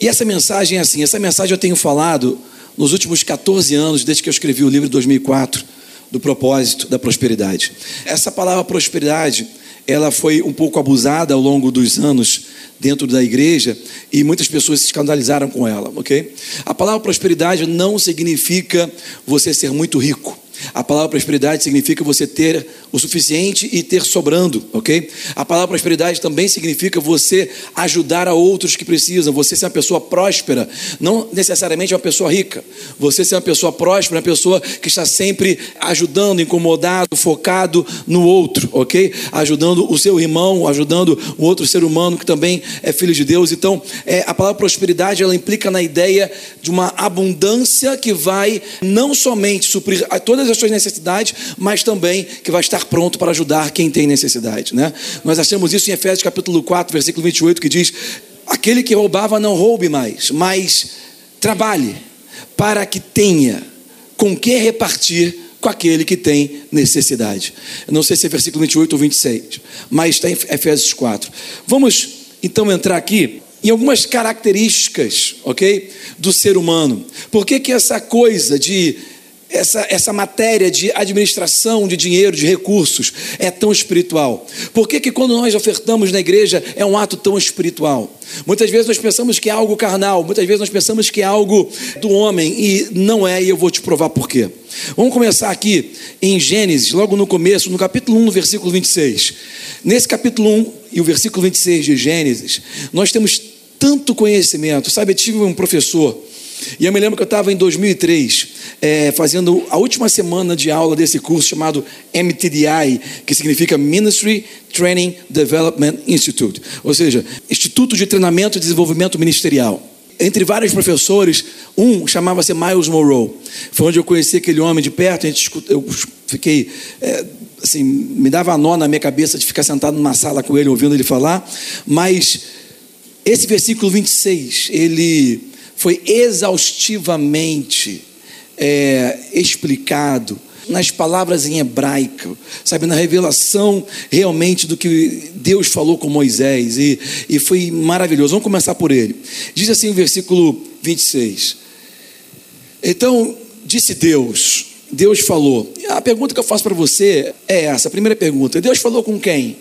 E essa mensagem é assim: essa mensagem eu tenho falado nos últimos 14 anos, desde que eu escrevi o livro de 2004, do propósito da prosperidade. Essa palavra prosperidade, ela foi um pouco abusada ao longo dos anos dentro da igreja e muitas pessoas se escandalizaram com ela, ok? A palavra prosperidade não significa você ser muito rico. A palavra prosperidade significa você ter o suficiente e ter sobrando, ok? A palavra prosperidade também significa você ajudar a outros que precisam, você ser uma pessoa próspera, não necessariamente uma pessoa rica. Você ser uma pessoa próspera, uma pessoa que está sempre ajudando, incomodado, focado no outro, ok? Ajudando o seu irmão, ajudando o outro ser humano que também é filho de Deus. Então, é, a palavra prosperidade ela implica na ideia de uma abundância que vai não somente suprir todas as suas necessidades, mas também que vai estar pronto para ajudar quem tem necessidade. Né? Nós achamos isso em Efésios capítulo 4, versículo 28, que diz: Aquele que roubava não roube mais, mas trabalhe para que tenha com que repartir com aquele que tem necessidade. Eu não sei se é versículo 28 ou 26, mas está em Efésios 4. Vamos então entrar aqui em algumas características, ok, do ser humano. Por que, que essa coisa de essa, essa matéria de administração de dinheiro, de recursos, é tão espiritual? Por que, que quando nós ofertamos na igreja é um ato tão espiritual? Muitas vezes nós pensamos que é algo carnal, muitas vezes nós pensamos que é algo do homem, e não é, e eu vou te provar por quê. Vamos começar aqui em Gênesis, logo no começo, no capítulo 1, no versículo 26. Nesse capítulo 1 e o versículo 26 de Gênesis, nós temos tanto conhecimento. Sabe, eu tive um professor e eu me lembro que eu estava em 2003 é, fazendo a última semana de aula desse curso chamado MTDI, que significa Ministry Training Development Institute, ou seja, Instituto de Treinamento e Desenvolvimento Ministerial. Entre vários professores, um chamava-se Miles Monroe. Foi onde eu conheci aquele homem de perto. A gente, eu fiquei é, assim, me dava nó na minha cabeça de ficar sentado numa sala com ele, ouvindo ele falar. Mas esse versículo 26, ele foi exaustivamente é, explicado nas palavras em hebraico, sabe, na revelação realmente do que Deus falou com Moisés, e, e foi maravilhoso. Vamos começar por ele. Diz assim o versículo 26. Então, disse Deus, Deus falou. A pergunta que eu faço para você é essa, a primeira pergunta. Deus falou com quem?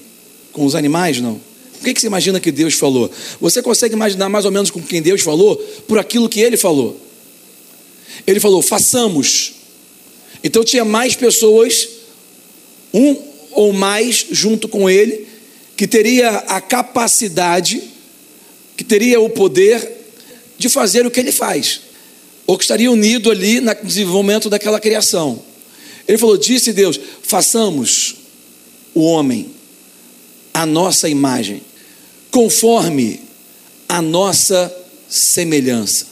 Com os animais, não? O que, você imagina que Deus falou? Você consegue imaginar mais ou menos com quem Deus falou? Por aquilo que ele falou. Ele falou: façamos. Então tinha mais pessoas, um ou mais junto com ele, que teria a capacidade, que teria o poder de fazer o que ele faz, ou que estaria unido ali no desenvolvimento daquela criação. Ele falou: disse Deus, façamos o homem a nossa imagem conforme a nossa semelhança.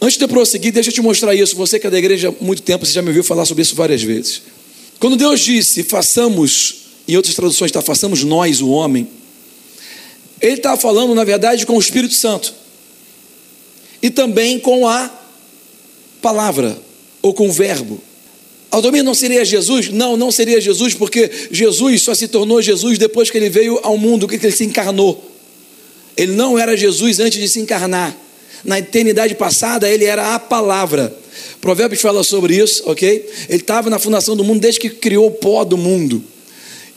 Antes de eu prosseguir, deixa eu te mostrar isso. Você que é da igreja há muito tempo, você já me ouviu falar sobre isso várias vezes. Quando Deus disse, façamos, em outras traduções está, façamos nós o homem, Ele está falando, na verdade, com o Espírito Santo. E também com a palavra, ou com o verbo. Aldomir não seria Jesus? Não, não seria Jesus, porque Jesus só se tornou Jesus depois que ele veio ao mundo, que ele se encarnou. Ele não era Jesus antes de se encarnar. Na eternidade passada, ele era a palavra. Provérbios fala sobre isso, ok? Ele estava na fundação do mundo desde que criou o pó do mundo.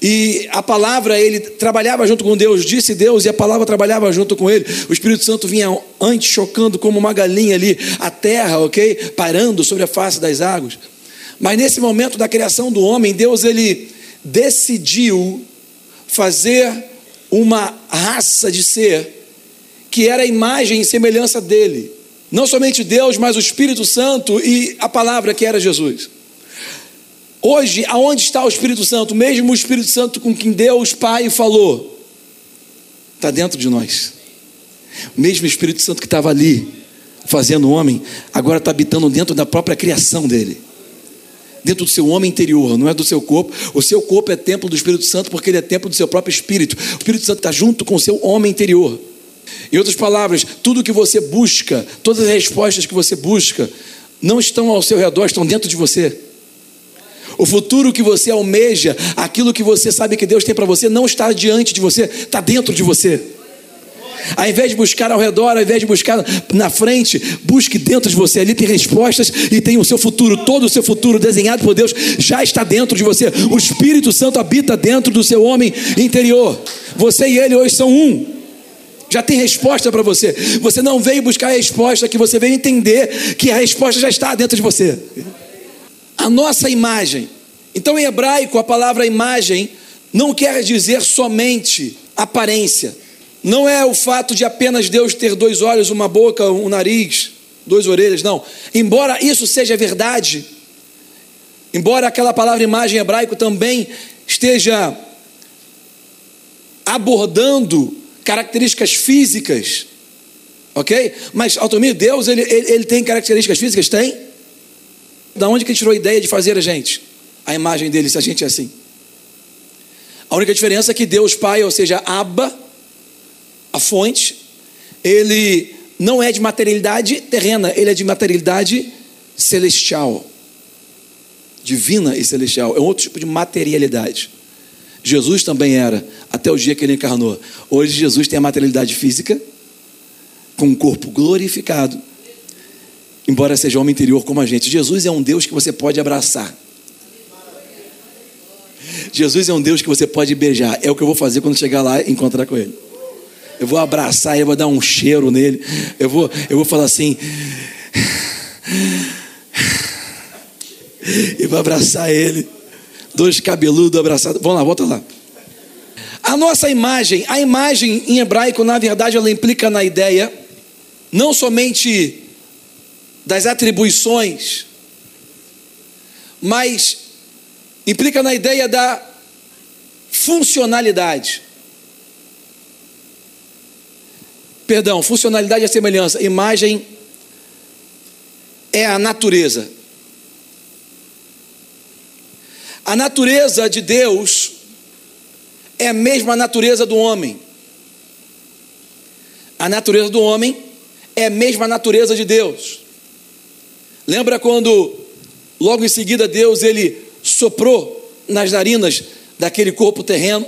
E a palavra, ele trabalhava junto com Deus, disse Deus, e a palavra trabalhava junto com ele. O Espírito Santo vinha antes chocando como uma galinha ali, a terra, ok? Parando sobre a face das águas. Mas nesse momento da criação do homem, Deus ele decidiu fazer uma raça de ser que era a imagem e semelhança dele. Não somente Deus, mas o Espírito Santo e a palavra que era Jesus. Hoje, aonde está o Espírito Santo? O mesmo Espírito Santo com quem Deus Pai falou, está dentro de nós. O mesmo Espírito Santo que estava ali, fazendo o homem, agora está habitando dentro da própria criação dele dentro do seu homem interior, não é do seu corpo. O seu corpo é templo do Espírito Santo porque ele é templo do seu próprio espírito. O Espírito Santo está junto com o seu homem interior. Em outras palavras, tudo que você busca, todas as respostas que você busca, não estão ao seu redor, estão dentro de você. O futuro que você almeja, aquilo que você sabe que Deus tem para você, não está diante de você, está dentro de você. Ao invés de buscar ao redor, ao invés de buscar na frente, busque dentro de você. Ali tem respostas e tem o seu futuro. Todo o seu futuro desenhado por Deus já está dentro de você. O Espírito Santo habita dentro do seu homem interior. Você e ele hoje são um. Já tem resposta para você. Você não veio buscar a resposta, que você veio entender que a resposta já está dentro de você. A nossa imagem. Então, em hebraico, a palavra imagem não quer dizer somente aparência. Não é o fato de apenas Deus ter dois olhos, uma boca, um nariz, duas orelhas, não. Embora isso seja verdade, embora aquela palavra imagem em hebraico também esteja abordando características físicas, ok? Mas, Altomir, Deus, ele, ele, ele, tem características físicas? Tem. Da onde que ele tirou a ideia de fazer a gente? A imagem dele, se a gente é assim. A única diferença é que Deus Pai, ou seja, Abba, a fonte, ele não é de materialidade terrena, ele é de materialidade celestial. Divina e celestial. É outro tipo de materialidade. Jesus também era, até o dia que ele encarnou. Hoje Jesus tem a materialidade física, com um corpo glorificado, embora seja homem interior como a gente. Jesus é um Deus que você pode abraçar. Jesus é um Deus que você pode beijar. É o que eu vou fazer quando chegar lá e encontrar com Ele. Eu vou abraçar ele, eu vou dar um cheiro nele. Eu vou, eu vou falar assim. E vou abraçar ele. Dois cabeludos abraçados. Vamos lá, volta lá. A nossa imagem, a imagem em hebraico, na verdade, ela implica na ideia não somente das atribuições, mas implica na ideia da funcionalidade. Perdão, funcionalidade é semelhança. Imagem é a natureza. A natureza de Deus é a mesma natureza do homem. A natureza do homem é a mesma natureza de Deus. Lembra quando logo em seguida Deus ele soprou nas narinas daquele corpo terreno?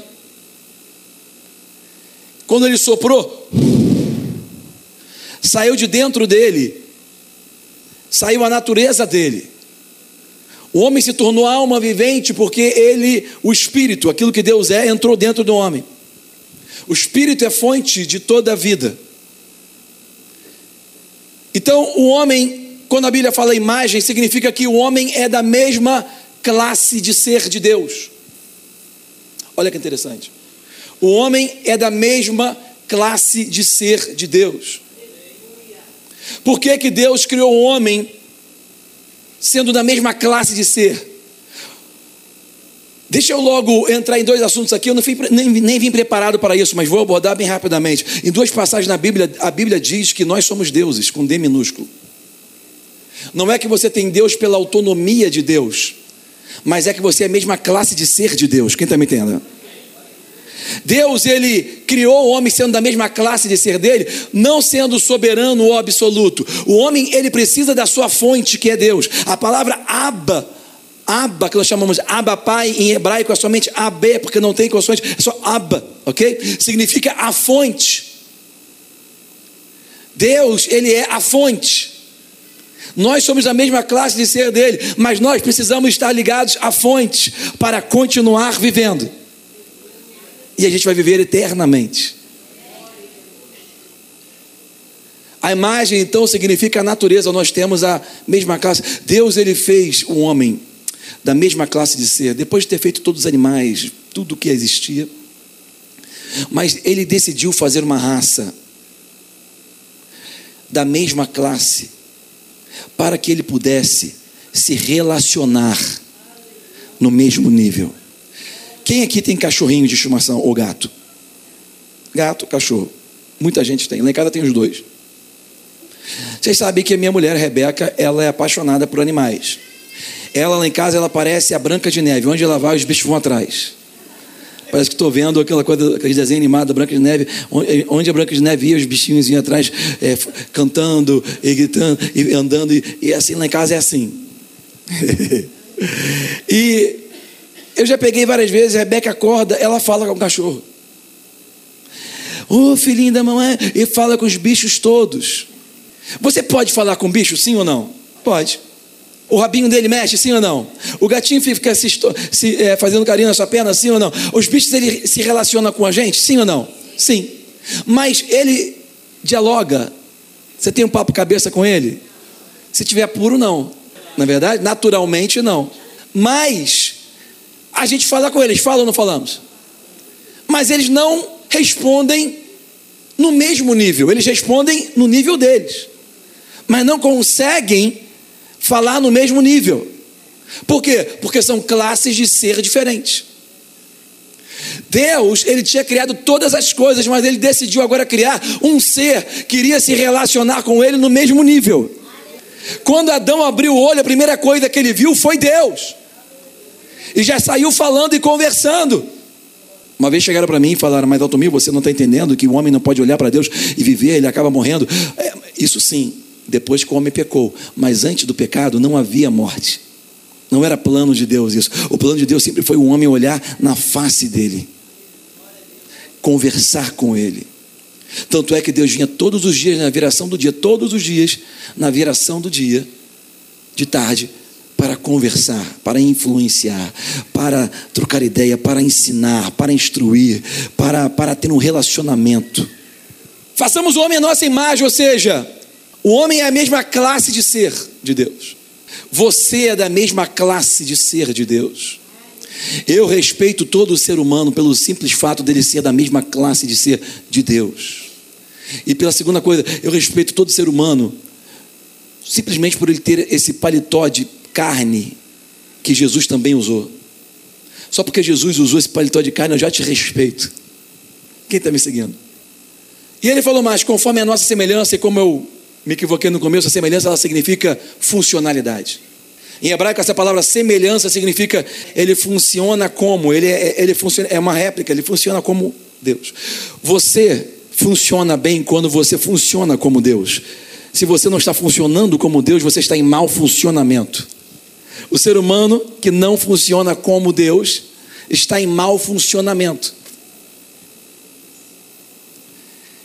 Quando ele soprou, saiu de dentro dele, saiu a natureza dele. O homem se tornou alma vivente porque ele, o espírito, aquilo que Deus é, entrou dentro do homem. O espírito é fonte de toda a vida. Então, o homem, quando a Bíblia fala imagem, significa que o homem é da mesma classe de ser de Deus. Olha que interessante. O homem é da mesma classe de ser de Deus. Por que, que Deus criou o homem sendo da mesma classe de ser? Deixa eu logo entrar em dois assuntos aqui. Eu não fui, nem, nem vim preparado para isso, mas vou abordar bem rapidamente. Em duas passagens na Bíblia, a Bíblia diz que nós somos deuses, com D minúsculo. Não é que você tem Deus pela autonomia de Deus, mas é que você é a mesma classe de ser de Deus. Quem está me entendendo? Deus, ele criou o homem sendo da mesma classe de ser dele, não sendo soberano ou absoluto. O homem, ele precisa da sua fonte, que é Deus. A palavra Abba, Abba, que nós chamamos Abba Pai, em hebraico é somente Abé, porque não tem consoante, é só Abba, ok? Significa a fonte. Deus, ele é a fonte. Nós somos da mesma classe de ser dele, mas nós precisamos estar ligados à fonte para continuar vivendo e a gente vai viver eternamente. A imagem então significa a natureza, nós temos a mesma classe. Deus ele fez o homem da mesma classe de ser, depois de ter feito todos os animais, tudo que existia. Mas ele decidiu fazer uma raça da mesma classe para que ele pudesse se relacionar no mesmo nível. Quem aqui tem cachorrinho de estimação ou gato? Gato, cachorro. Muita gente tem. Lá em casa tem os dois. Vocês sabem que a minha mulher, Rebeca, ela é apaixonada por animais. Ela lá em casa, ela parece a Branca de Neve. Onde ela vai, os bichos vão atrás. Parece que estou vendo aquela coisa, aquele desenho animado da Branca de Neve, onde a Branca de Neve ia, os bichinhos iam atrás, é, cantando e gritando e andando. E, e assim, lá em casa é assim. e eu já peguei várias vezes, a Rebeca acorda, ela fala com o cachorro. Ô oh, filhinho da mamãe, e fala com os bichos todos. Você pode falar com bicho, sim ou não? Pode. O rabinho dele mexe, sim ou não? O gatinho fica se, se é, fazendo carinho na sua perna, sim ou não? Os bichos ele se relacionam com a gente, sim ou não? Sim. Mas ele dialoga. Você tem um papo cabeça com ele? Se tiver puro, não. Na é verdade, naturalmente não. Mas a gente fala com eles, fala ou não falamos? Mas eles não respondem no mesmo nível, eles respondem no nível deles, mas não conseguem falar no mesmo nível. Por quê? Porque são classes de ser diferentes. Deus, ele tinha criado todas as coisas, mas ele decidiu agora criar um ser que iria se relacionar com ele no mesmo nível. Quando Adão abriu o olho, a primeira coisa que ele viu foi Deus. E já saiu falando e conversando. Uma vez chegaram para mim e falaram: Mas Altomir, você não está entendendo que o homem não pode olhar para Deus e viver, ele acaba morrendo. É, isso sim, depois que o homem pecou. Mas antes do pecado não havia morte. Não era plano de Deus isso. O plano de Deus sempre foi o homem olhar na face dele, conversar com ele. Tanto é que Deus vinha todos os dias na viração do dia, todos os dias na viração do dia, de tarde, para conversar, para influenciar, para trocar ideia, para ensinar, para instruir, para, para ter um relacionamento. Façamos o homem a nossa imagem, ou seja, o homem é a mesma classe de ser de Deus. Você é da mesma classe de ser de Deus. Eu respeito todo ser humano pelo simples fato dele ser da mesma classe de ser de Deus. E pela segunda coisa, eu respeito todo ser humano simplesmente por ele ter esse paletó de carne que Jesus também usou. Só porque Jesus usou esse paletó de carne, eu já te respeito. Quem está me seguindo? E ele falou mais: conforme a nossa semelhança, e como eu me equivoquei no começo, a semelhança ela significa funcionalidade. Em hebraico, essa palavra semelhança significa ele funciona como, ele, é, ele funciona, é uma réplica, ele funciona como Deus. Você funciona bem quando você funciona como Deus. Se você não está funcionando como Deus, você está em mau funcionamento. O ser humano que não funciona como Deus está em mau funcionamento.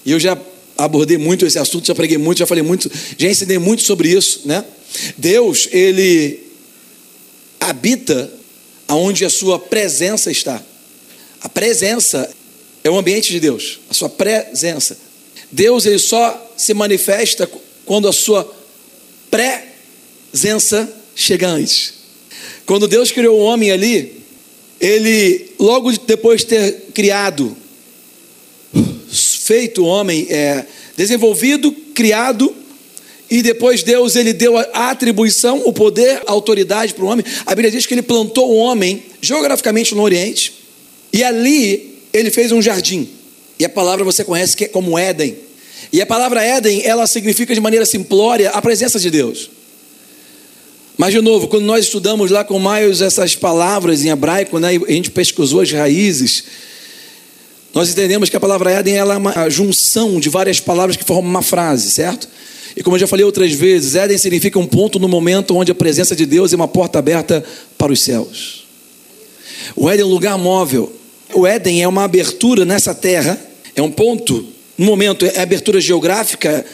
E eu já abordei muito esse assunto, já preguei muito, já falei muito, já ensinei muito sobre isso, né? Deus, ele habita aonde a sua presença está. A presença é o ambiente de Deus, a sua presença. Deus ele só se manifesta quando a sua presença chega antes. Quando Deus criou o homem ali, ele, logo depois de ter criado, feito o homem, é, desenvolvido, criado, e depois Deus ele deu a atribuição, o poder, a autoridade para o homem. A Bíblia diz que ele plantou o homem geograficamente no Oriente, e ali ele fez um jardim. E a palavra você conhece que é como Éden. E a palavra Éden, ela significa de maneira simplória a presença de Deus. Mas, de novo, quando nós estudamos lá com Miles essas palavras em hebraico, né, a gente pesquisou as raízes, nós entendemos que a palavra Éden é uma junção de várias palavras que formam uma frase, certo? E como eu já falei outras vezes, Éden significa um ponto no momento onde a presença de Deus é uma porta aberta para os céus. O Éden é um lugar móvel. O Éden é uma abertura nessa terra, é um ponto, no momento, é abertura geográfica,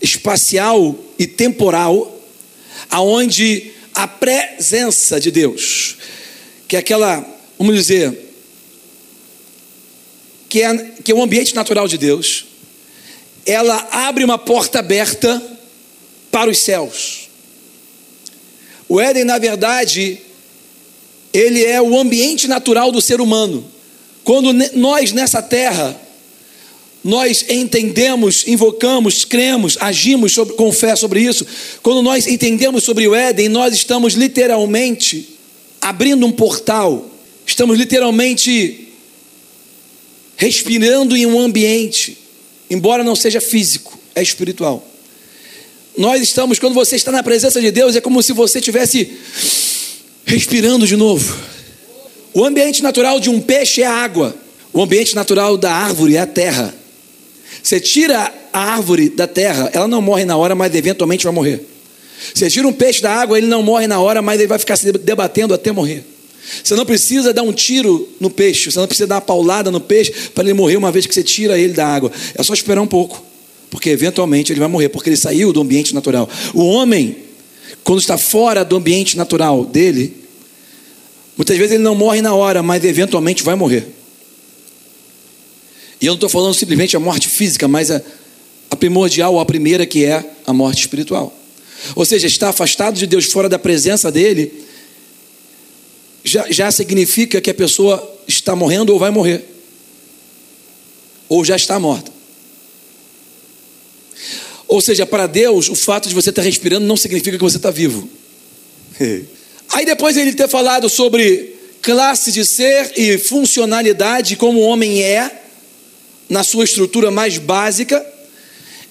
espacial e temporal aonde a presença de Deus, que é aquela, vamos dizer, que é, que é o ambiente natural de Deus, ela abre uma porta aberta para os céus. O Éden, na verdade, ele é o ambiente natural do ser humano. Quando nós nessa terra nós entendemos, invocamos, cremos, agimos sobre, com fé sobre isso, quando nós entendemos sobre o Éden, nós estamos literalmente abrindo um portal, estamos literalmente respirando em um ambiente, embora não seja físico, é espiritual. Nós estamos, quando você está na presença de Deus, é como se você estivesse respirando de novo. O ambiente natural de um peixe é a água, o ambiente natural da árvore é a terra. Você tira a árvore da terra, ela não morre na hora, mas eventualmente vai morrer. Você tira um peixe da água, ele não morre na hora, mas ele vai ficar se debatendo até morrer. Você não precisa dar um tiro no peixe, você não precisa dar uma paulada no peixe para ele morrer uma vez que você tira ele da água. É só esperar um pouco, porque eventualmente ele vai morrer, porque ele saiu do ambiente natural. O homem, quando está fora do ambiente natural dele, muitas vezes ele não morre na hora, mas eventualmente vai morrer. E eu não estou falando simplesmente a morte física, mas a, a primordial, a primeira que é a morte espiritual. Ou seja, estar afastado de Deus, fora da presença dele, já, já significa que a pessoa está morrendo ou vai morrer, ou já está morta. Ou seja, para Deus, o fato de você estar respirando não significa que você está vivo. Aí depois ele ter falado sobre classe de ser e funcionalidade, como o homem é, na sua estrutura mais básica,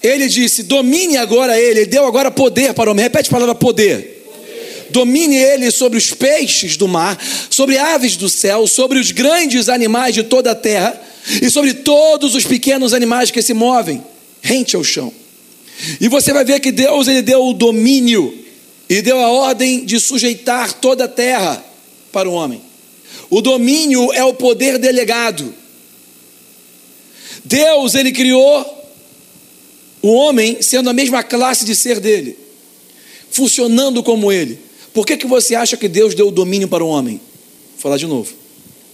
ele disse: domine agora ele, ele deu agora poder para o homem. Repete a palavra poder domine ele sobre os peixes do mar, sobre aves do céu, sobre os grandes animais de toda a terra e sobre todos os pequenos animais que se movem rente ao chão. E você vai ver que Deus ele deu o domínio e deu a ordem de sujeitar toda a terra para o homem. O domínio é o poder delegado. Deus ele criou o homem sendo a mesma classe de ser dele, funcionando como ele. Por que, que você acha que Deus deu o domínio para o homem? Vou falar de novo.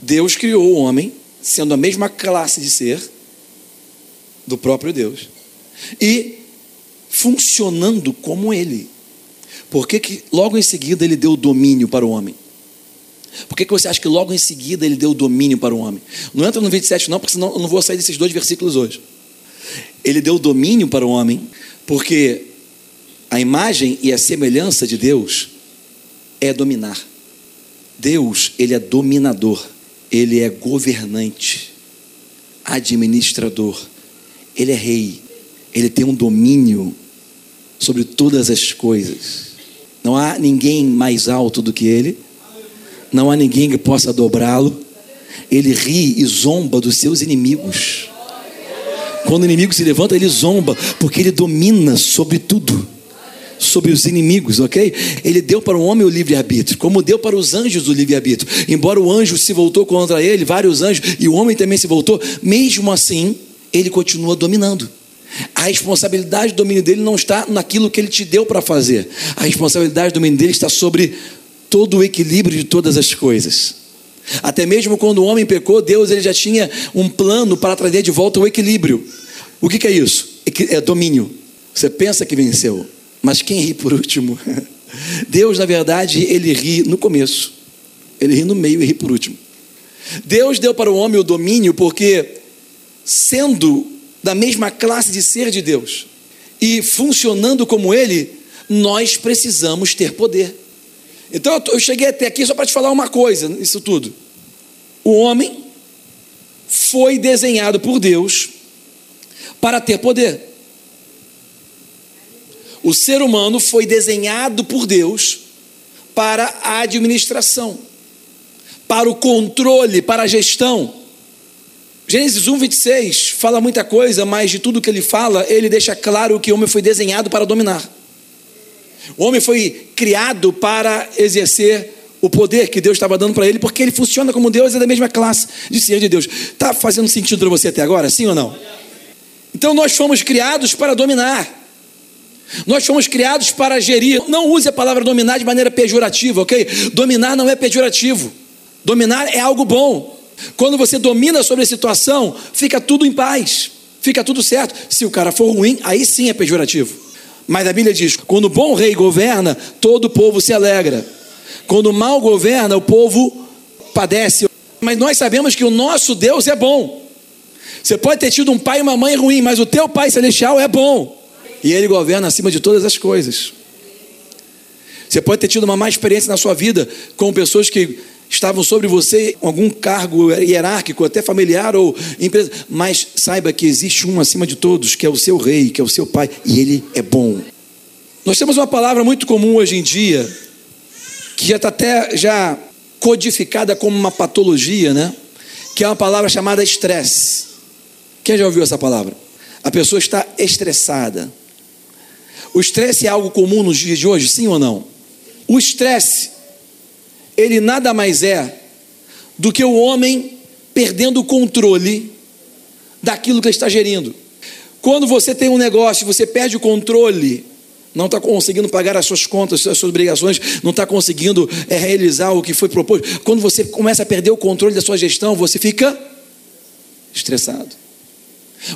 Deus criou o homem sendo a mesma classe de ser do próprio Deus e funcionando como ele. Por que, que logo em seguida ele deu o domínio para o homem? Por que, que você acha que logo em seguida ele deu domínio para o homem? Não entra no 27, não, porque senão eu não vou sair desses dois versículos hoje. Ele deu domínio para o homem, porque a imagem e a semelhança de Deus é dominar. Deus, ele é dominador, ele é governante, administrador, ele é rei, ele tem um domínio sobre todas as coisas. Não há ninguém mais alto do que ele, não há ninguém que possa dobrá-lo. Ele ri e zomba dos seus inimigos. Quando o inimigo se levanta, ele zomba, porque ele domina sobre tudo sobre os inimigos, ok? Ele deu para o homem o livre-arbítrio, como deu para os anjos o livre-arbítrio. Embora o anjo se voltou contra ele, vários anjos, e o homem também se voltou, mesmo assim, ele continua dominando. A responsabilidade do domínio dele não está naquilo que ele te deu para fazer. A responsabilidade do domínio dele está sobre todo o equilíbrio de todas as coisas. Até mesmo quando o homem pecou, Deus ele já tinha um plano para trazer de volta o equilíbrio. O que, que é isso? É domínio. Você pensa que venceu, mas quem ri por último? Deus, na verdade, ele ri no começo, ele ri no meio e ri por último. Deus deu para o homem o domínio porque, sendo da mesma classe de ser de Deus e funcionando como ele, nós precisamos ter poder. Então eu cheguei até aqui só para te falar uma coisa, isso tudo. O homem foi desenhado por Deus para ter poder. O ser humano foi desenhado por Deus para a administração, para o controle, para a gestão. Gênesis 1, 26 fala muita coisa, mas de tudo que ele fala, ele deixa claro que o homem foi desenhado para dominar. O homem foi criado para exercer o poder que Deus estava dando para ele, porque ele funciona como Deus, é da mesma classe de ser de Deus. Está fazendo sentido para você até agora, sim ou não? Então nós fomos criados para dominar. Nós fomos criados para gerir. Não use a palavra dominar de maneira pejorativa, ok? Dominar não é pejorativo. Dominar é algo bom. Quando você domina sobre a situação, fica tudo em paz, fica tudo certo. Se o cara for ruim, aí sim é pejorativo. Mas a Bíblia diz: quando o bom rei governa, todo o povo se alegra. Quando o mal governa, o povo padece. Mas nós sabemos que o nosso Deus é bom. Você pode ter tido um pai e uma mãe ruim, mas o teu pai celestial é bom. E Ele governa acima de todas as coisas. Você pode ter tido uma má experiência na sua vida com pessoas que estavam sobre você, algum cargo hierárquico, até familiar ou empresa, mas saiba que existe um acima de todos, que é o seu rei, que é o seu pai, e ele é bom. Nós temos uma palavra muito comum hoje em dia, que já está até já codificada como uma patologia, né? Que é uma palavra chamada estresse. Quem já ouviu essa palavra? A pessoa está estressada. O estresse é algo comum nos dias de hoje, sim ou não? O estresse, ele nada mais é do que o homem perdendo o controle daquilo que ele está gerindo. Quando você tem um negócio, você perde o controle, não está conseguindo pagar as suas contas, as suas obrigações, não está conseguindo é, realizar o que foi proposto. Quando você começa a perder o controle da sua gestão, você fica estressado.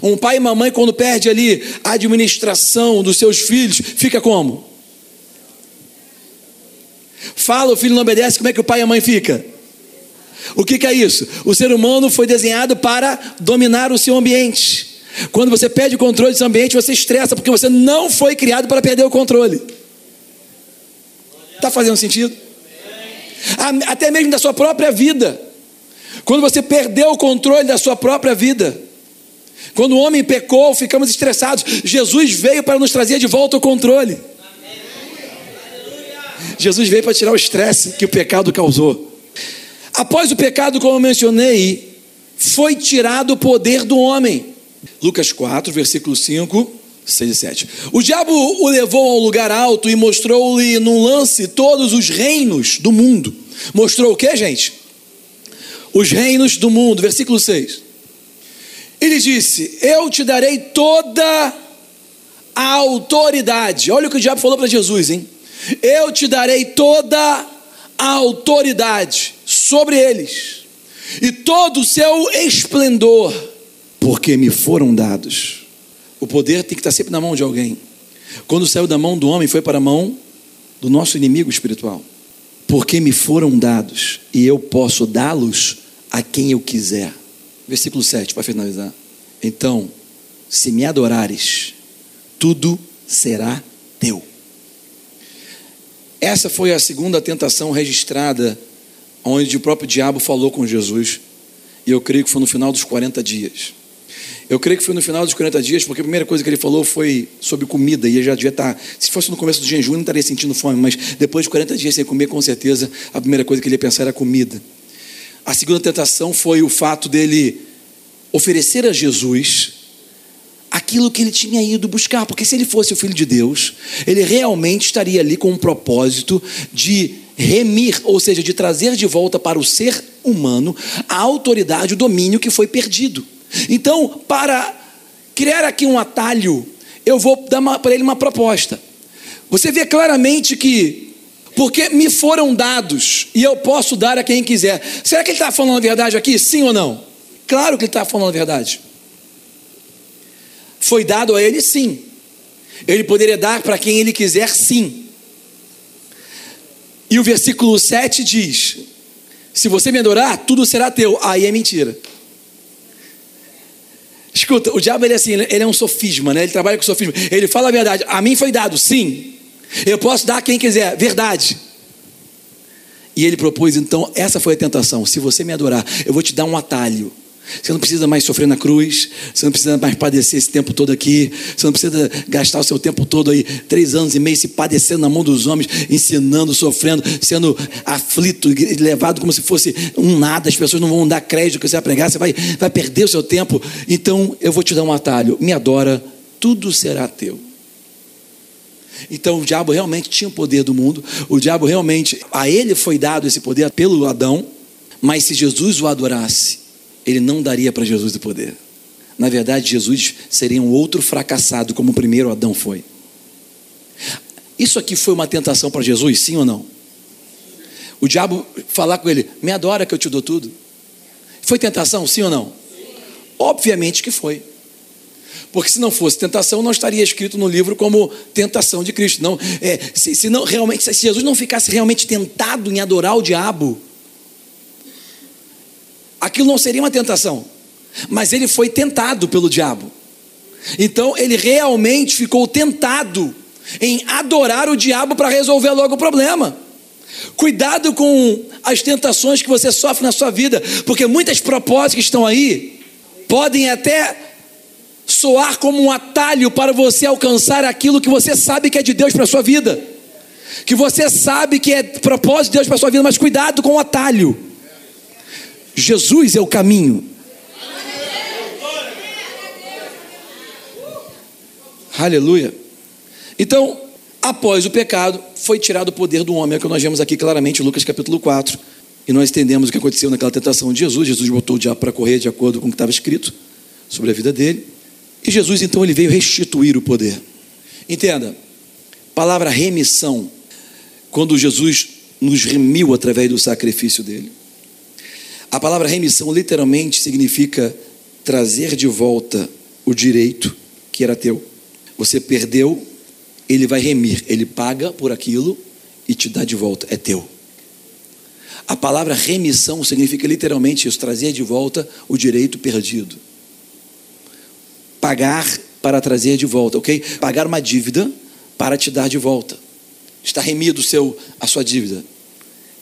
Um pai e mamãe, quando perde ali a administração dos seus filhos, fica como? Fala, o filho não obedece, como é que o pai e a mãe fica? O que, que é isso? O ser humano foi desenhado para dominar o seu ambiente. Quando você perde o controle do seu ambiente, você estressa, porque você não foi criado para perder o controle. Está fazendo sentido? Até mesmo da sua própria vida. Quando você perdeu o controle da sua própria vida. Quando o homem pecou, ficamos estressados. Jesus veio para nos trazer de volta o controle. Jesus veio para tirar o estresse que o pecado causou. Após o pecado, como eu mencionei, foi tirado o poder do homem. Lucas 4, versículo 5, 6 e 7. O diabo o levou a um lugar alto e mostrou-lhe num lance todos os reinos do mundo. Mostrou o que, gente? Os reinos do mundo. Versículo 6. Ele disse: Eu te darei toda a autoridade. Olha o que o diabo falou para Jesus, hein? Eu te darei toda a autoridade sobre eles e todo o seu esplendor porque me foram dados. O poder tem que estar sempre na mão de alguém. Quando saiu da mão do homem, foi para a mão do nosso inimigo espiritual. Porque me foram dados e eu posso dá-los a quem eu quiser. Versículo 7, para finalizar. Então, se me adorares, tudo será teu. Essa foi a segunda tentação registrada, onde o próprio diabo falou com Jesus. E eu creio que foi no final dos 40 dias. Eu creio que foi no final dos 40 dias, porque a primeira coisa que ele falou foi sobre comida, e ele já devia estar. Se fosse no começo do jejum, não estaria sentindo fome, mas depois de 40 dias sem comer, com certeza, a primeira coisa que ele ia pensar era comida. A segunda tentação foi o fato dele oferecer a Jesus aquilo que ele tinha ido buscar, porque se ele fosse o filho de Deus, ele realmente estaria ali com um propósito de remir, ou seja, de trazer de volta para o ser humano a autoridade, o domínio que foi perdido. Então, para criar aqui um atalho, eu vou dar para ele uma proposta. Você vê claramente que, porque me foram dados e eu posso dar a quem quiser. Será que ele está falando a verdade aqui? Sim ou não? Claro que ele está falando a verdade. Foi dado a ele, sim. Ele poderia dar para quem ele quiser, sim. E o versículo 7 diz: Se você me adorar, tudo será teu. Aí é mentira. Escuta, o diabo ele é assim, ele é um sofisma, né? Ele trabalha com sofisma. Ele fala a verdade. A mim foi dado, sim. Eu posso dar a quem quiser, verdade. E ele propôs, então, essa foi a tentação. Se você me adorar, eu vou te dar um atalho. Você não precisa mais sofrer na cruz, você não precisa mais padecer esse tempo todo aqui, você não precisa gastar o seu tempo todo aí, três anos e meio, se padecendo na mão dos homens, ensinando, sofrendo, sendo aflito, levado como se fosse um nada, as pessoas não vão dar crédito que você vai pregar, você vai, vai perder o seu tempo. Então eu vou te dar um atalho, me adora, tudo será teu. Então o diabo realmente tinha o poder do mundo, o diabo realmente, a ele foi dado esse poder pelo Adão, mas se Jesus o adorasse, ele não daria para Jesus o poder. Na verdade, Jesus seria um outro fracassado, como o primeiro Adão foi. Isso aqui foi uma tentação para Jesus, sim ou não? O diabo falar com ele, me adora que eu te dou tudo. Foi tentação, sim ou não? Obviamente que foi. Porque se não fosse tentação, não estaria escrito no livro como tentação de Cristo. Não, é, se, se, não realmente, se Jesus não ficasse realmente tentado em adorar o diabo, aquilo não seria uma tentação, mas ele foi tentado pelo diabo. Então ele realmente ficou tentado em adorar o diabo para resolver logo o problema. Cuidado com as tentações que você sofre na sua vida, porque muitas propostas que estão aí podem até soar como um atalho para você alcançar aquilo que você sabe que é de Deus para a sua vida. Que você sabe que é propósito de Deus para a sua vida, mas cuidado com o atalho. Jesus é o caminho. Aleluia. Então, após o pecado, foi tirado o poder do homem, é o que nós vemos aqui claramente em Lucas capítulo 4. E nós entendemos o que aconteceu naquela tentação de Jesus. Jesus botou o diabo para correr de acordo com o que estava escrito sobre a vida dele. E Jesus então ele veio restituir o poder. Entenda, palavra remissão, quando Jesus nos remiu através do sacrifício dele. A palavra remissão literalmente significa trazer de volta o direito que era teu. Você perdeu, ele vai remir, ele paga por aquilo e te dá de volta, é teu. A palavra remissão significa literalmente isso, trazer de volta o direito perdido. Pagar para trazer de volta, ok? Pagar uma dívida para te dar de volta. Está remido seu, a sua dívida.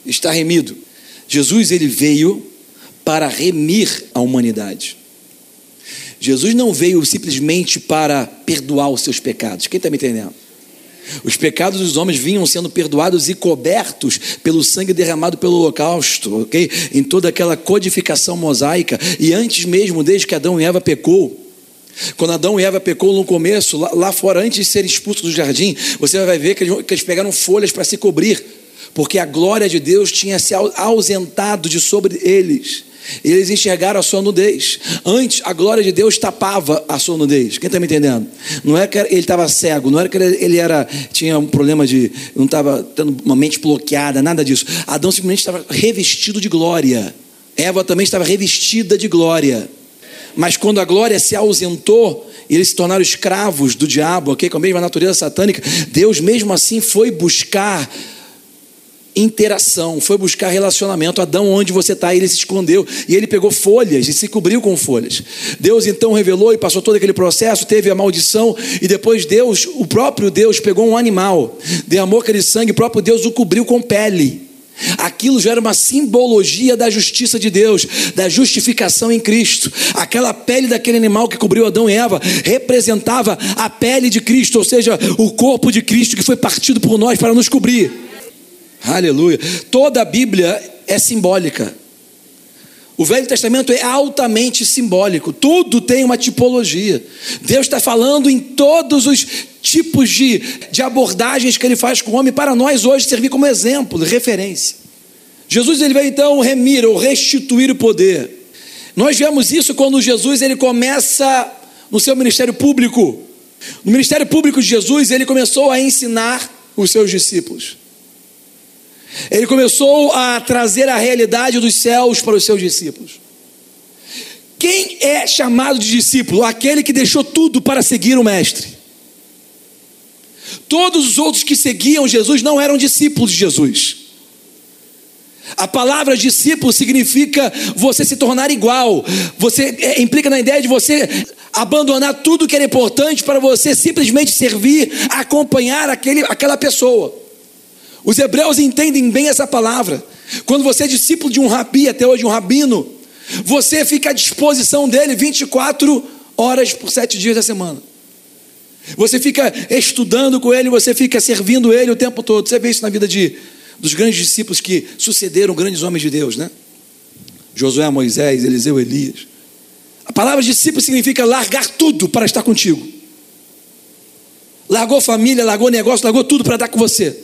Está remido. Jesus ele veio para remir a humanidade. Jesus não veio simplesmente para perdoar os seus pecados. Quem está me entendendo? Os pecados dos homens vinham sendo perdoados e cobertos pelo sangue derramado pelo holocausto, ok? Em toda aquela codificação mosaica. E antes mesmo, desde que Adão e Eva pecou, quando Adão e Eva pecou no começo, lá, lá fora, antes de ser expulso do jardim, você vai ver que eles, que eles pegaram folhas para se cobrir, porque a glória de Deus tinha se ausentado de sobre eles. Eles enxergaram a sua nudez. Antes, a glória de Deus tapava a sua nudez. Quem está me entendendo? Não é que ele estava cego, não era que ele era, tinha um problema de. não estava tendo uma mente bloqueada, nada disso. Adão simplesmente estava revestido de glória. Eva também estava revestida de glória. Mas quando a glória se ausentou, eles se tornaram escravos do diabo, ok? Com a mesma natureza satânica, Deus mesmo assim foi buscar interação, foi buscar relacionamento. Adão, onde você está? Ele se escondeu e ele pegou folhas e se cobriu com folhas. Deus então revelou e passou todo aquele processo, teve a maldição e depois Deus, o próprio Deus, pegou um animal, derramou aquele sangue, o próprio Deus o cobriu com pele. Aquilo já era uma simbologia da justiça de Deus, da justificação em Cristo. Aquela pele daquele animal que cobriu Adão e Eva representava a pele de Cristo, ou seja, o corpo de Cristo que foi partido por nós para nos cobrir. Aleluia. Toda a Bíblia é simbólica. O Velho Testamento é altamente simbólico, tudo tem uma tipologia. Deus está falando em todos os tipos de, de abordagens que ele faz com o homem para nós hoje servir como exemplo, referência. Jesus ele veio então remir ou restituir o poder. Nós vemos isso quando Jesus ele começa no seu ministério público. No ministério público de Jesus, ele começou a ensinar os seus discípulos. Ele começou a trazer a realidade dos céus para os seus discípulos. Quem é chamado de discípulo? Aquele que deixou tudo para seguir o Mestre. Todos os outros que seguiam Jesus não eram discípulos de Jesus. A palavra discípulo significa você se tornar igual. Você é, implica na ideia de você abandonar tudo que era importante para você simplesmente servir, acompanhar aquele, aquela pessoa. Os hebreus entendem bem essa palavra. Quando você é discípulo de um rabi, até hoje um rabino, você fica à disposição dele 24 horas por sete dias da semana. Você fica estudando com ele, você fica servindo ele o tempo todo. Você vê isso na vida de, dos grandes discípulos que sucederam grandes homens de Deus, né? Josué, Moisés, Eliseu, Elias. A palavra discípulo significa largar tudo para estar contigo. Largou família, largou negócio, largou tudo para estar com você.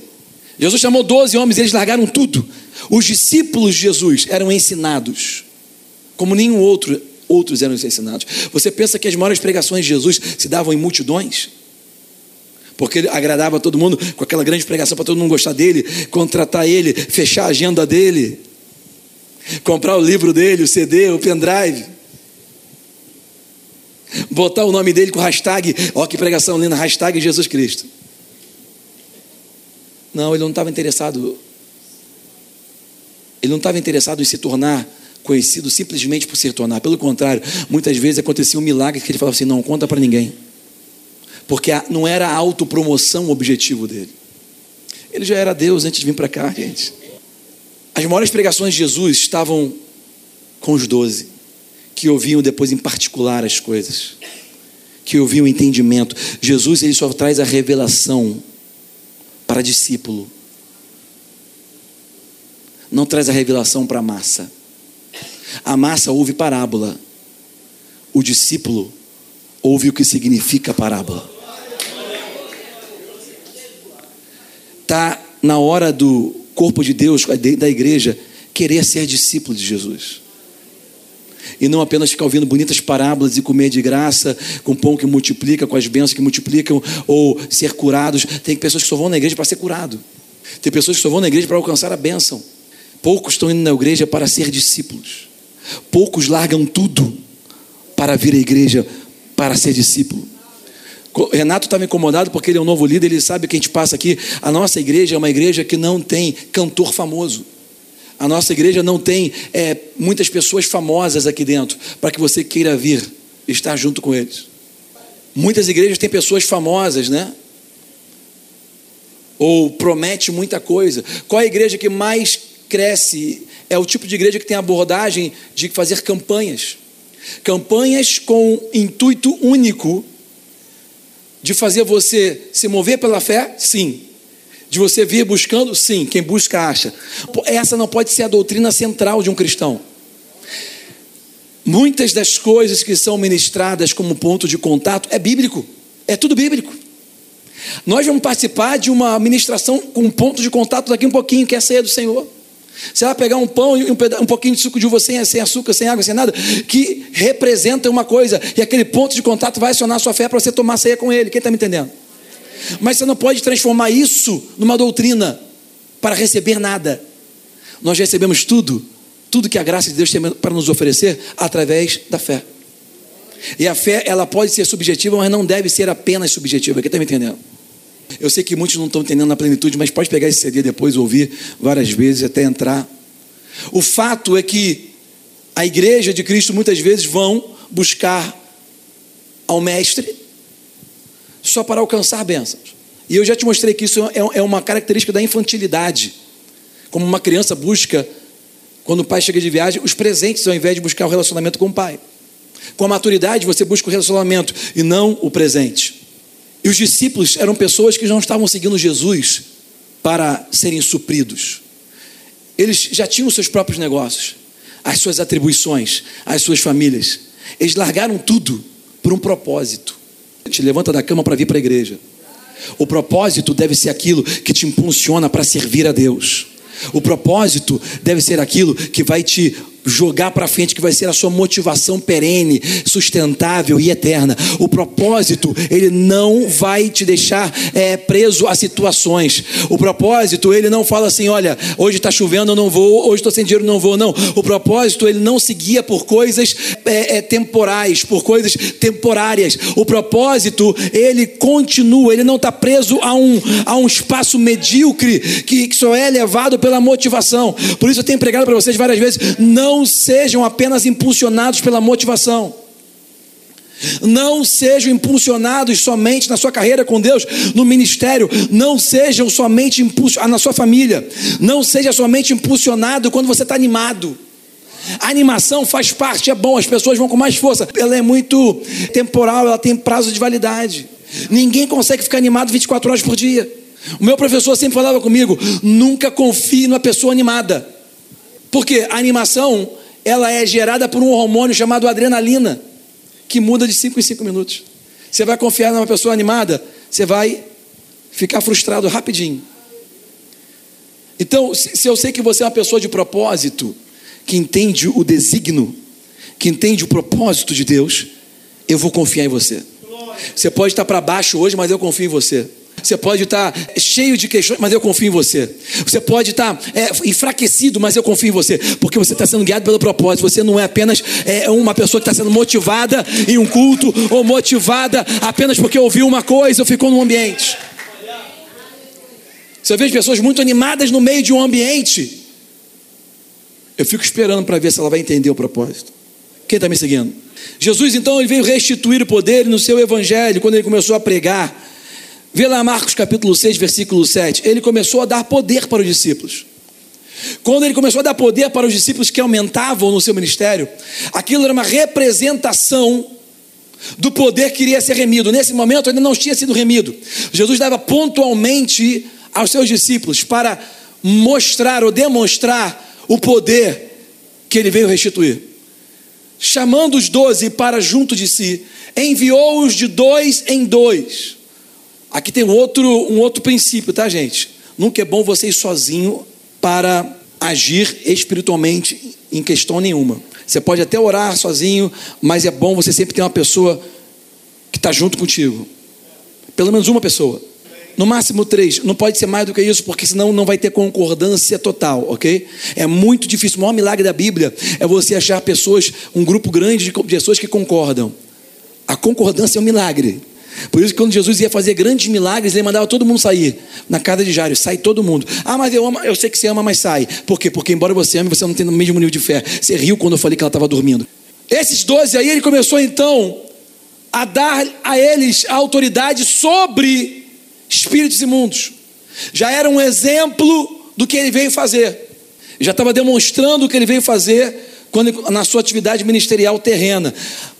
Jesus chamou 12 homens, eles largaram tudo. Os discípulos de Jesus eram ensinados, como nenhum outro, outros eram ensinados. Você pensa que as maiores pregações de Jesus se davam em multidões? Porque ele agradava todo mundo com aquela grande pregação para todo mundo gostar dele, contratar ele, fechar a agenda dele, comprar o livro dele, o CD, o pendrive botar o nome dele com hashtag, ó que pregação linda, hashtag Jesus Cristo. Não, ele não estava interessado. Ele não estava interessado em se tornar conhecido simplesmente por se tornar. Pelo contrário, muitas vezes acontecia um milagre que ele falava assim: não conta para ninguém. Porque não era a autopromoção o objetivo dele. Ele já era Deus antes de vir para cá, gente. As maiores pregações de Jesus estavam com os doze, que ouviam depois em particular as coisas, que ouviam o entendimento. Jesus ele só traz a revelação para discípulo. Não traz a revelação para a massa. A massa ouve parábola. O discípulo ouve o que significa parábola. Está na hora do corpo de Deus, da igreja, querer ser discípulo de Jesus. E não apenas ficar ouvindo bonitas parábolas e comer de graça, com pão que multiplica, com as bênçãos que multiplicam, ou ser curados. Tem pessoas que só vão na igreja para ser curado. Tem pessoas que só vão na igreja para alcançar a bênção. Poucos estão indo na igreja para ser discípulos. Poucos largam tudo para vir à igreja para ser discípulo. Renato estava incomodado porque ele é um novo líder, ele sabe que a gente passa aqui. A nossa igreja é uma igreja que não tem cantor famoso. A nossa igreja não tem é, muitas pessoas famosas aqui dentro para que você queira vir estar junto com eles. Muitas igrejas têm pessoas famosas, né? Ou promete muita coisa. Qual é a igreja que mais cresce? É o tipo de igreja que tem abordagem de fazer campanhas. Campanhas com intuito único de fazer você se mover pela fé? Sim. De você vir buscando? Sim. Quem busca, acha. Essa não pode ser a doutrina central de um cristão. Muitas das coisas que são ministradas como ponto de contato é bíblico. É tudo bíblico. Nós vamos participar de uma ministração com ponto de contato daqui um pouquinho, que é a ceia do Senhor. Você vai pegar um pão e um, um pouquinho de suco de uva sem, sem açúcar, sem água, sem nada, que representa uma coisa, e aquele ponto de contato vai acionar a sua fé para você tomar ceia com ele. Quem está me entendendo? Mas você não pode transformar isso numa doutrina para receber nada. Nós recebemos tudo, tudo que a graça de Deus tem para nos oferecer através da fé. E a fé, ela pode ser subjetiva, mas não deve ser apenas subjetiva. Quem está me entendendo? Eu sei que muitos não estão entendendo na plenitude, mas pode pegar esse CD depois, ouvir várias vezes até entrar. O fato é que a igreja de Cristo muitas vezes vão buscar ao Mestre só para alcançar bênçãos. E eu já te mostrei que isso é, é uma característica da infantilidade. Como uma criança busca, quando o pai chega de viagem, os presentes ao invés de buscar o relacionamento com o pai. Com a maturidade, você busca o relacionamento e não o presente. E os discípulos eram pessoas que não estavam seguindo Jesus para serem supridos. Eles já tinham seus próprios negócios, as suas atribuições, as suas famílias. Eles largaram tudo por um propósito. Te levanta da cama para vir para a igreja. O propósito deve ser aquilo que te impulsiona para servir a Deus. O propósito deve ser aquilo que vai te jogar para frente, que vai ser a sua motivação perene, sustentável e eterna. O propósito, ele não vai te deixar é, preso a situações. O propósito, ele não fala assim: olha, hoje está chovendo, eu não vou, hoje estou sem dinheiro, não vou. Não. O propósito, ele não se guia por coisas é, é, temporais, por coisas temporárias. O propósito, ele continua, ele não está preso a um, a um espaço medíocre que, que só é levado pela motivação. Por isso eu tenho pregado para vocês várias vezes: não não sejam apenas impulsionados pela motivação. Não sejam impulsionados somente na sua carreira com Deus, no ministério. Não sejam somente impulsionados na sua família. Não seja somente impulsionado quando você está animado. A animação faz parte, é bom, as pessoas vão com mais força. Ela é muito temporal, ela tem prazo de validade. Ninguém consegue ficar animado 24 horas por dia. O meu professor sempre falava comigo: nunca confie numa pessoa animada. Porque a animação, ela é gerada por um hormônio chamado adrenalina, que muda de 5 em 5 minutos. Você vai confiar numa pessoa animada, você vai ficar frustrado rapidinho. Então, se eu sei que você é uma pessoa de propósito, que entende o designo, que entende o propósito de Deus, eu vou confiar em você. Você pode estar para baixo hoje, mas eu confio em você. Você pode estar cheio de questões, mas eu confio em você. Você pode estar é, enfraquecido, mas eu confio em você, porque você está sendo guiado pelo propósito. Você não é apenas é, uma pessoa que está sendo motivada em um culto ou motivada apenas porque ouviu uma coisa ou ficou num ambiente. Você vê pessoas muito animadas no meio de um ambiente. Eu fico esperando para ver se ela vai entender o propósito. Quem está me seguindo? Jesus, então, ele veio restituir o poder no seu evangelho, quando ele começou a pregar Vê lá Marcos capítulo 6, versículo 7. Ele começou a dar poder para os discípulos. Quando ele começou a dar poder para os discípulos que aumentavam no seu ministério, aquilo era uma representação do poder que iria ser remido. Nesse momento ainda não tinha sido remido. Jesus dava pontualmente aos seus discípulos para mostrar ou demonstrar o poder que ele veio restituir. Chamando os doze para junto de si, enviou-os de dois em dois Aqui tem um outro, um outro princípio, tá, gente? Nunca é bom você ir sozinho para agir espiritualmente em questão nenhuma. Você pode até orar sozinho, mas é bom você sempre ter uma pessoa que está junto contigo. Pelo menos uma pessoa. No máximo três. Não pode ser mais do que isso, porque senão não vai ter concordância total, ok? É muito difícil. O maior milagre da Bíblia é você achar pessoas, um grupo grande de pessoas que concordam. A concordância é um milagre. Por isso que quando Jesus ia fazer grandes milagres, ele mandava todo mundo sair. Na casa de Jairo, sai todo mundo. Ah, mas eu amo, eu sei que você ama, mas sai. Por quê? Porque embora você ame, você não tem o mesmo nível de fé. Você riu quando eu falei que ela estava dormindo. Esses doze aí, ele começou então a dar a eles a autoridade sobre espíritos imundos. Já era um exemplo do que ele veio fazer. Já estava demonstrando o que ele veio fazer quando, na sua atividade ministerial terrena.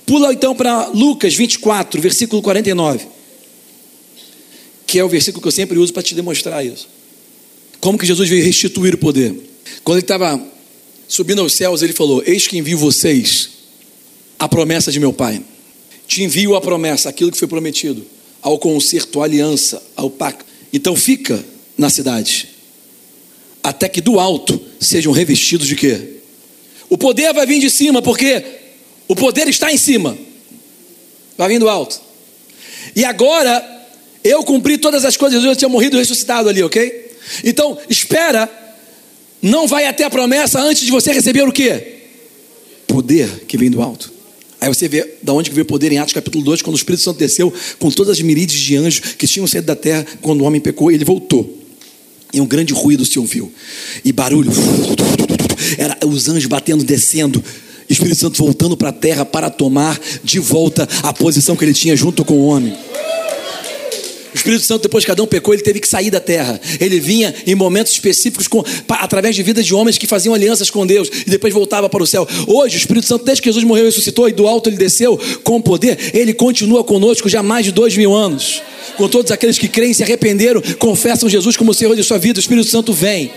Pula então para Lucas 24, versículo 49. Que é o versículo que eu sempre uso para te demonstrar isso. Como que Jesus veio restituir o poder. Quando ele estava subindo aos céus, ele falou: Eis que envio vocês a promessa de meu Pai. Te envio a promessa, aquilo que foi prometido ao concerto, à aliança, ao pacto. Então fica na cidade, até que do alto sejam revestidos de quê? O poder vai vir de cima, porque o poder está em cima, vai vir do alto. E agora eu cumpri todas as coisas, eu tinha morrido e ressuscitado ali, ok? Então espera, não vai até a promessa antes de você receber o quê? Poder que vem do alto. Aí você vê da onde que veio o poder em Atos capítulo 2, quando o Espírito Santo desceu com todas as miríades de anjos que tinham saído da terra quando o homem pecou, ele voltou. E um grande ruído se ouviu. E barulho. Era os anjos batendo, descendo. Espírito Santo voltando para a terra para tomar de volta a posição que ele tinha junto com o homem. O Espírito Santo, depois que Adão pecou, ele teve que sair da terra. Ele vinha em momentos específicos, com, através de vidas de homens que faziam alianças com Deus e depois voltava para o céu. Hoje, o Espírito Santo, desde que Jesus morreu e ressuscitou e do alto ele desceu com poder, ele continua conosco já há mais de dois mil anos. Com todos aqueles que creem, se arrependeram, confessam Jesus como Senhor de sua vida, o Espírito Santo vem.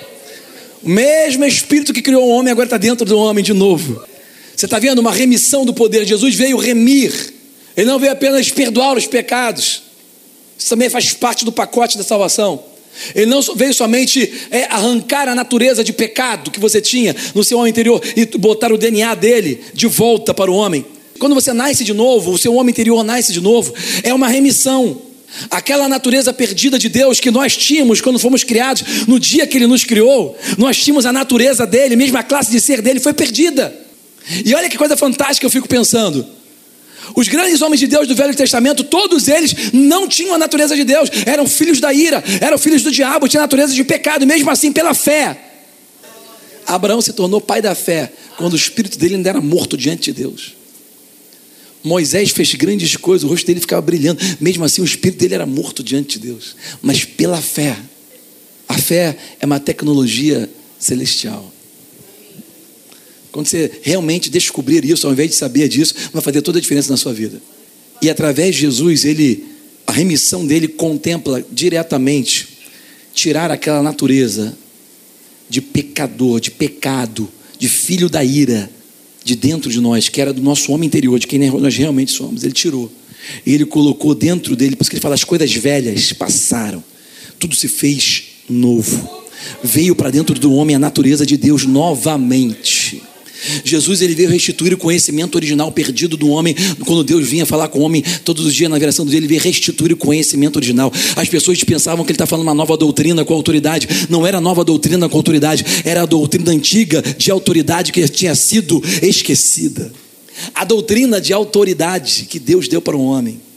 O mesmo Espírito que criou o homem agora está dentro do homem de novo. Você está vendo uma remissão do poder. Jesus veio remir. Ele não veio apenas perdoar os pecados. Isso também faz parte do pacote da salvação. Ele não veio somente é, arrancar a natureza de pecado que você tinha no seu homem interior e botar o DNA dele de volta para o homem. Quando você nasce de novo, o seu homem interior nasce de novo, é uma remissão. Aquela natureza perdida de Deus que nós tínhamos quando fomos criados, no dia que Ele nos criou, nós tínhamos a natureza dele, mesmo a classe de ser dele foi perdida. E olha que coisa fantástica eu fico pensando. Os grandes homens de Deus do Velho Testamento, todos eles não tinham a natureza de Deus, eram filhos da ira, eram filhos do diabo, tinham a natureza de pecado, mesmo assim, pela fé. Abraão se tornou pai da fé quando o espírito dele ainda era morto diante de Deus. Moisés fez grandes coisas, o rosto dele ficava brilhando, mesmo assim, o espírito dele era morto diante de Deus, mas pela fé. A fé é uma tecnologia celestial. Quando você realmente descobrir isso, ao invés de saber disso, vai fazer toda a diferença na sua vida. E através de Jesus, ele, a remissão dele contempla diretamente tirar aquela natureza de pecador, de pecado, de filho da ira, de dentro de nós, que era do nosso homem interior, de quem nós realmente somos. Ele tirou. E ele colocou dentro dele, por isso que ele fala: as coisas velhas passaram, tudo se fez novo. Veio para dentro do homem a natureza de Deus novamente. Jesus ele veio restituir o conhecimento original perdido do homem. Quando Deus vinha falar com o homem todos os dias na geração dele, ele veio restituir o conhecimento original. As pessoas pensavam que ele está falando uma nova doutrina com autoridade. Não era nova doutrina com autoridade, era a doutrina antiga de autoridade que tinha sido esquecida. A doutrina de autoridade que Deus deu para o homem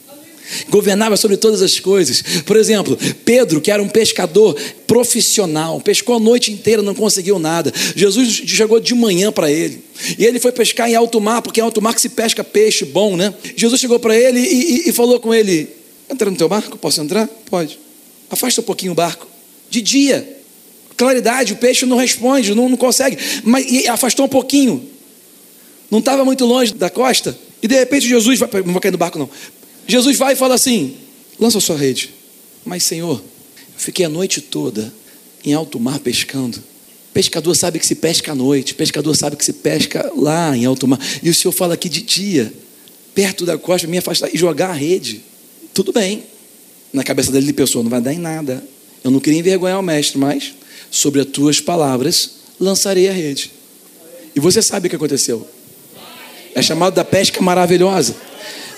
governava sobre todas as coisas. Por exemplo, Pedro, que era um pescador profissional, pescou a noite inteira, não conseguiu nada. Jesus chegou de manhã para ele. E ele foi pescar em alto mar, porque em alto mar que se pesca peixe bom, né? Jesus chegou para ele e, e, e, falou com ele: Entra no teu barco? Posso entrar? Pode. Afasta um pouquinho o barco. De dia. Claridade, o peixe não responde, não, não consegue. Mas e afastou um pouquinho. Não estava muito longe da costa. E de repente Jesus vai. Não vou cair no barco, não. Jesus vai e fala assim: lança a sua rede. Mas, Senhor, eu fiquei a noite toda em alto mar pescando. Pescador sabe que se pesca à noite, pescador sabe que se pesca lá em alto mar. E o Senhor fala aqui de dia, perto da costa, me afastar e jogar a rede. Tudo bem. Na cabeça dele ele pensou, não vai dar em nada. Eu não queria envergonhar o mestre, mas sobre as tuas palavras lançarei a rede. E você sabe o que aconteceu. É chamado da pesca maravilhosa.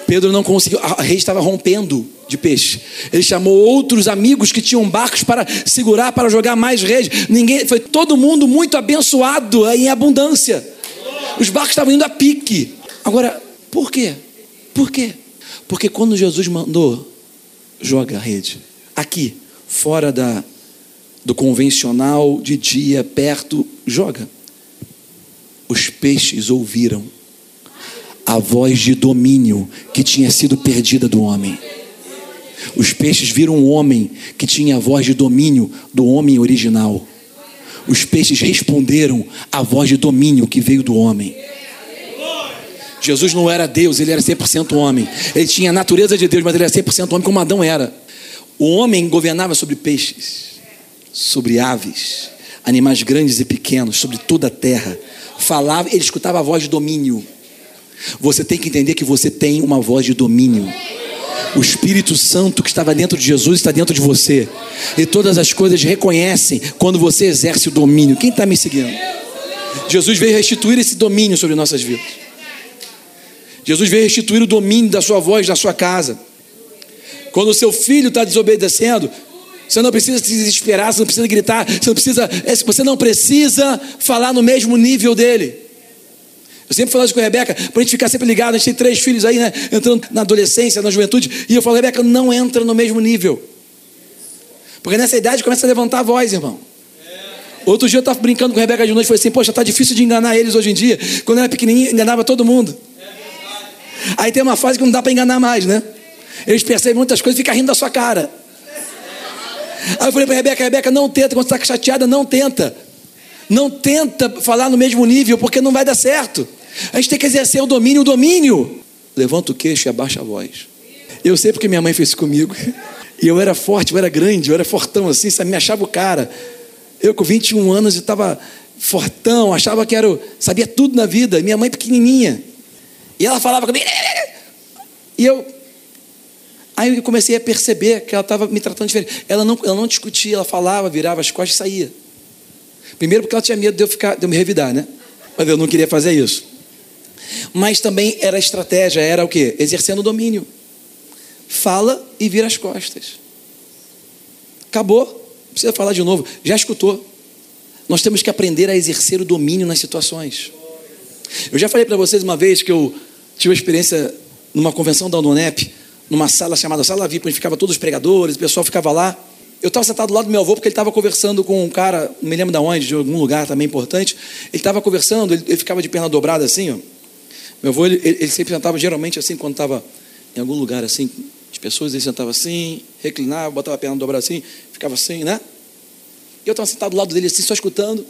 Pedro não conseguiu, a rede estava rompendo de peixe. Ele chamou outros amigos que tinham barcos para segurar, para jogar mais rede. Ninguém, foi todo mundo muito abençoado em abundância. Os barcos estavam indo a pique. Agora, por quê? Por quê? Porque quando Jesus mandou, joga a rede. Aqui, fora da, do convencional, de dia, perto, joga. Os peixes ouviram a voz de domínio que tinha sido perdida do homem. Os peixes viram um homem que tinha a voz de domínio do homem original. Os peixes responderam à voz de domínio que veio do homem. Jesus não era Deus, ele era 100% homem. Ele tinha a natureza de Deus, mas ele era 100% homem, como Adão era. O homem governava sobre peixes, sobre aves, animais grandes e pequenos, sobre toda a terra. Falava, ele escutava a voz de domínio. Você tem que entender que você tem uma voz de domínio. O Espírito Santo que estava dentro de Jesus está dentro de você. E todas as coisas reconhecem quando você exerce o domínio. Quem está me seguindo? Jesus veio restituir esse domínio sobre nossas vidas. Jesus veio restituir o domínio da sua voz, da sua casa. Quando o seu filho está desobedecendo, você não precisa se desesperar, você não precisa gritar, você não precisa, é, você não precisa falar no mesmo nível dele. Eu sempre falo isso com a Rebeca, para a gente ficar sempre ligado. A gente tem três filhos aí, né? Entrando na adolescência, na juventude. E eu falo, Rebeca, não entra no mesmo nível. Porque nessa idade começa a levantar a voz, irmão. Outro dia eu estava brincando com a Rebeca de noite. Falei assim, poxa, tá difícil de enganar eles hoje em dia. Quando eu era pequenininho, enganava todo mundo. Aí tem uma fase que não dá para enganar mais, né? Eles percebem muitas coisas e ficam rindo da sua cara. Aí eu falei para Rebeca, Rebeca, não tenta, quando você está chateada, não tenta. Não tenta falar no mesmo nível, porque não vai dar certo. A gente tem que exercer o domínio, o domínio. Levanta o queixo e abaixa a voz. Eu sei porque minha mãe fez isso comigo. E eu era forte, eu era grande, eu era fortão assim, sabe? me achava o cara. Eu com 21 anos estava fortão, achava que era, sabia tudo na vida. Minha mãe pequenininha. E ela falava comigo. E eu. Aí eu comecei a perceber que ela estava me tratando diferente. Ela não, ela não discutia, ela falava, virava as costas e saía. Primeiro porque ela tinha medo de eu, ficar, de eu me revidar, né? Mas eu não queria fazer isso. Mas também era estratégia, era o quê? Exercendo o domínio. Fala e vira as costas. Acabou. Não precisa falar de novo. Já escutou. Nós temos que aprender a exercer o domínio nas situações. Eu já falei para vocês uma vez que eu tive uma experiência numa convenção da UNEP, numa sala chamada Sala VIP, onde ficava todos os pregadores, o pessoal ficava lá. Eu estava sentado do lado do meu avô porque ele estava conversando com um cara, não me lembro de onde, de algum lugar também importante. Ele estava conversando, ele, ele, ficava de perna dobrada assim, ó. Meu avô, ele, ele sempre sentava geralmente assim, quando estava em algum lugar assim, de pessoas, ele sentava assim, reclinava, botava a perna dobrada assim, ficava assim, né? E eu estava sentado do lado dele assim, só escutando.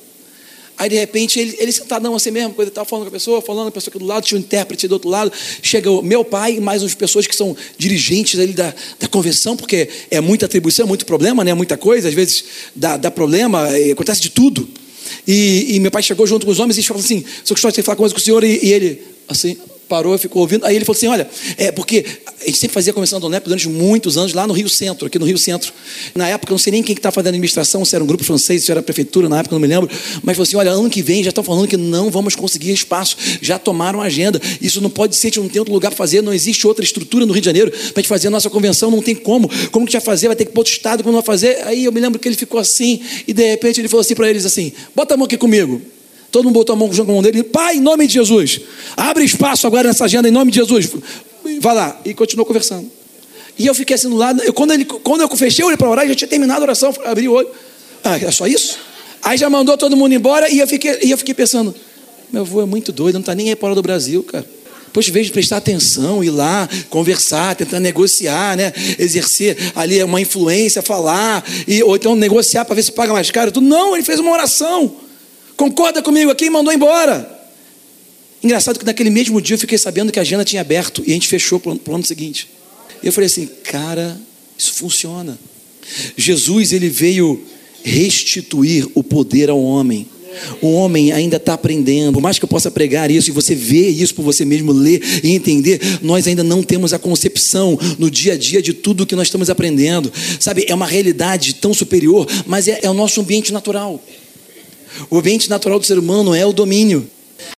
Aí de repente ele, ele sentadão assim mesmo, coisa estava falando com a pessoa, falando, a pessoa aqui do lado, tinha um intérprete do outro lado, chega o meu pai e mais umas pessoas que são dirigentes ali da, da convenção, porque é muita atribuição, é muito problema, né? muita coisa, às vezes dá, dá problema, acontece de tudo. E, e, meu pai chegou junto com os homens e falou assim: sou gostaria de falar coisa com o senhor, e, e ele, assim, parou e ficou ouvindo. Aí ele falou assim: Olha, é porque a gente sempre fazia a convenção do NEP durante muitos anos lá no Rio Centro, aqui no Rio Centro. Na época, não sei nem quem que estava fazendo administração, se era um grupo francês, se era a prefeitura, na época não me lembro. Mas falou assim: Olha, ano que vem já estão falando que não vamos conseguir espaço, já tomaram agenda. Isso não pode ser, a gente não tem outro lugar para fazer, não existe outra estrutura no Rio de Janeiro para gente fazer a nossa convenção, não tem como. Como que vai fazer? Vai ter que pôr outro estado, como vai fazer? Aí eu me lembro que ele ficou assim, e de repente ele falou assim para eles assim: Bota a mão aqui comigo. Todo mundo botou a mão junto com a mão dele. Pai, em nome de Jesus. Abre espaço agora nessa agenda, em nome de Jesus. Vai lá. E continuou conversando. E eu fiquei assim do lado. Eu, quando, ele, quando eu fechei o olho para orar, já tinha terminado a oração. Abri o olho. Ah, é só isso? Aí já mandou todo mundo embora. E eu fiquei, e eu fiquei pensando: meu avô é muito doido, não está nem aí fora do Brasil, cara. Poxa, em vez de prestar atenção, ir lá, conversar, tentar negociar, né? exercer ali uma influência, falar, e, ou então negociar para ver se paga mais caro. Não, ele fez uma oração. Concorda comigo aqui mandou embora. Engraçado que naquele mesmo dia eu fiquei sabendo que a agenda tinha aberto e a gente fechou para o ano seguinte. Eu falei assim, cara, isso funciona. Jesus ele veio restituir o poder ao homem O homem ainda está aprendendo. Por mais que eu possa pregar isso e você ver isso por você mesmo, ler e entender, nós ainda não temos a concepção no dia a dia de tudo que nós estamos aprendendo. Sabe, é uma realidade tão superior, mas é, é o nosso ambiente natural. O ambiente natural do ser humano é o domínio.